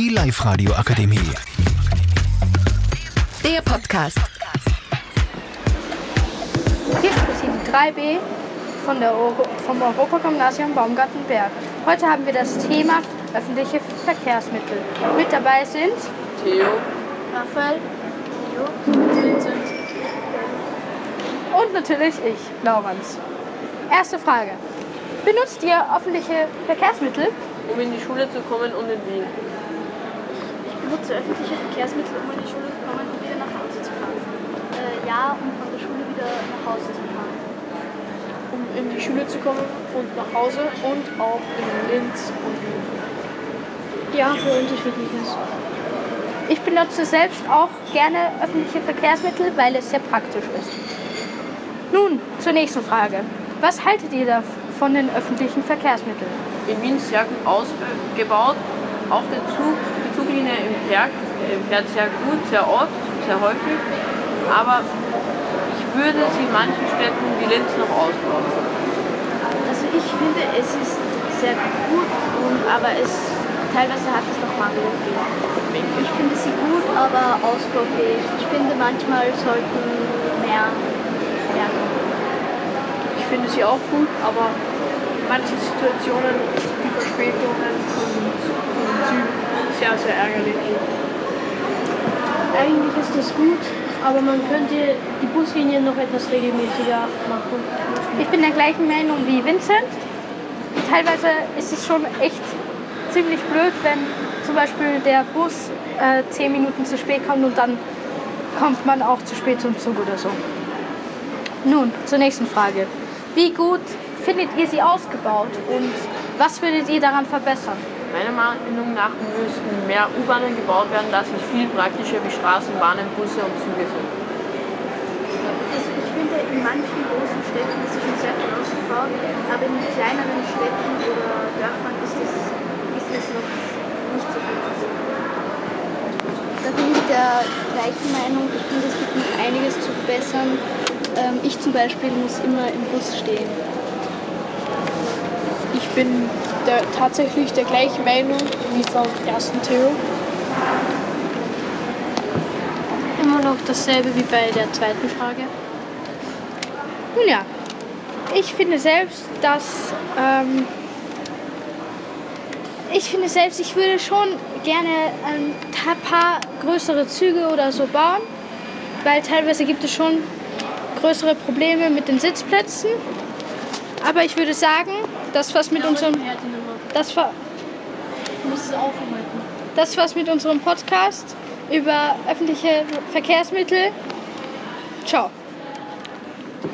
Die Live-Radio Akademie. Der Podcast. Hier spricht die 3b von der Euro vom Europagymnasium Baumgartenberg. Heute haben wir das Thema öffentliche Verkehrsmittel. Mit dabei sind Theo, Raphael, Vincent und natürlich ich, Laurens. Erste Frage. Benutzt ihr öffentliche Verkehrsmittel? um in die Schule zu kommen und in Wien. Ich benutze öffentliche Verkehrsmittel, um in die Schule zu kommen und wieder nach Hause zu fahren. Äh, ja, um von der Schule wieder nach Hause zu fahren. um in die Schule zu kommen und nach Hause und auch in Linz und Wien. Ja, für unterschiedliches. Ich benutze selbst auch gerne öffentliche Verkehrsmittel, weil es sehr praktisch ist. Nun zur nächsten Frage. Was haltet ihr da von den öffentlichen Verkehrsmitteln? In Wien sehr gut ausgebaut. Auch der Zug, die Zuglinie im Berg äh, fährt sehr gut, sehr oft, sehr häufig. Aber ich würde sie in manchen Städten wie Linz noch ausbauen. Also ich finde, es ist sehr gut, und, aber es teilweise hat es noch Mangelfehler. Ich finde sie gut, aber ausbaufähig. Ich finde, manchmal sollten mehr werden. Ich finde sie auch gut, aber in manchen Situationen die Verspätungen von den Zügen sehr, sehr ärgerlich. Eigentlich ist das gut, aber man könnte die Buslinien noch etwas regelmäßiger machen. Ich bin der gleichen Meinung wie Vincent. Teilweise ist es schon echt ziemlich blöd, wenn zum Beispiel der Bus äh, 10 Minuten zu spät kommt und dann kommt man auch zu spät zum Zug oder so. Nun, zur nächsten Frage. Wie gut findet ihr sie ausgebaut und was würdet ihr daran verbessern? Meiner Meinung nach müssten mehr U-Bahnen gebaut werden, da sie viel praktischer wie Straßen, Bahnen, Busse und Züge sind. Also ich finde, in manchen großen Städten ist es schon sehr gut ausgebaut, aber in kleineren Städten oder Dörfern ist es, ist es noch nicht so gut ausgebaut. Da bin ich der gleichen Meinung. Ich finde, es gibt noch einiges zu verbessern. Ähm, ich zum Beispiel muss immer im Bus stehen. Ich bin der, tatsächlich der gleichen Meinung wie vom ersten Theo. Immer noch dasselbe wie bei der zweiten Frage. Nun ja, ich finde selbst, dass ähm, ich finde selbst, ich würde schon gerne ein paar größere Züge oder so bauen, weil teilweise gibt es schon größere Probleme mit den Sitzplätzen. Aber ich würde sagen, das was mit unserem das, war, das was mit unserem Podcast über öffentliche Verkehrsmittel. Ciao.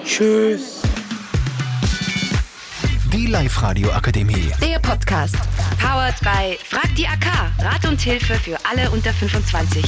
Tschüss. Die Live-Radio Akademie. Der Podcast. Powered by Frag die AK. Rat und Hilfe für alle unter 25.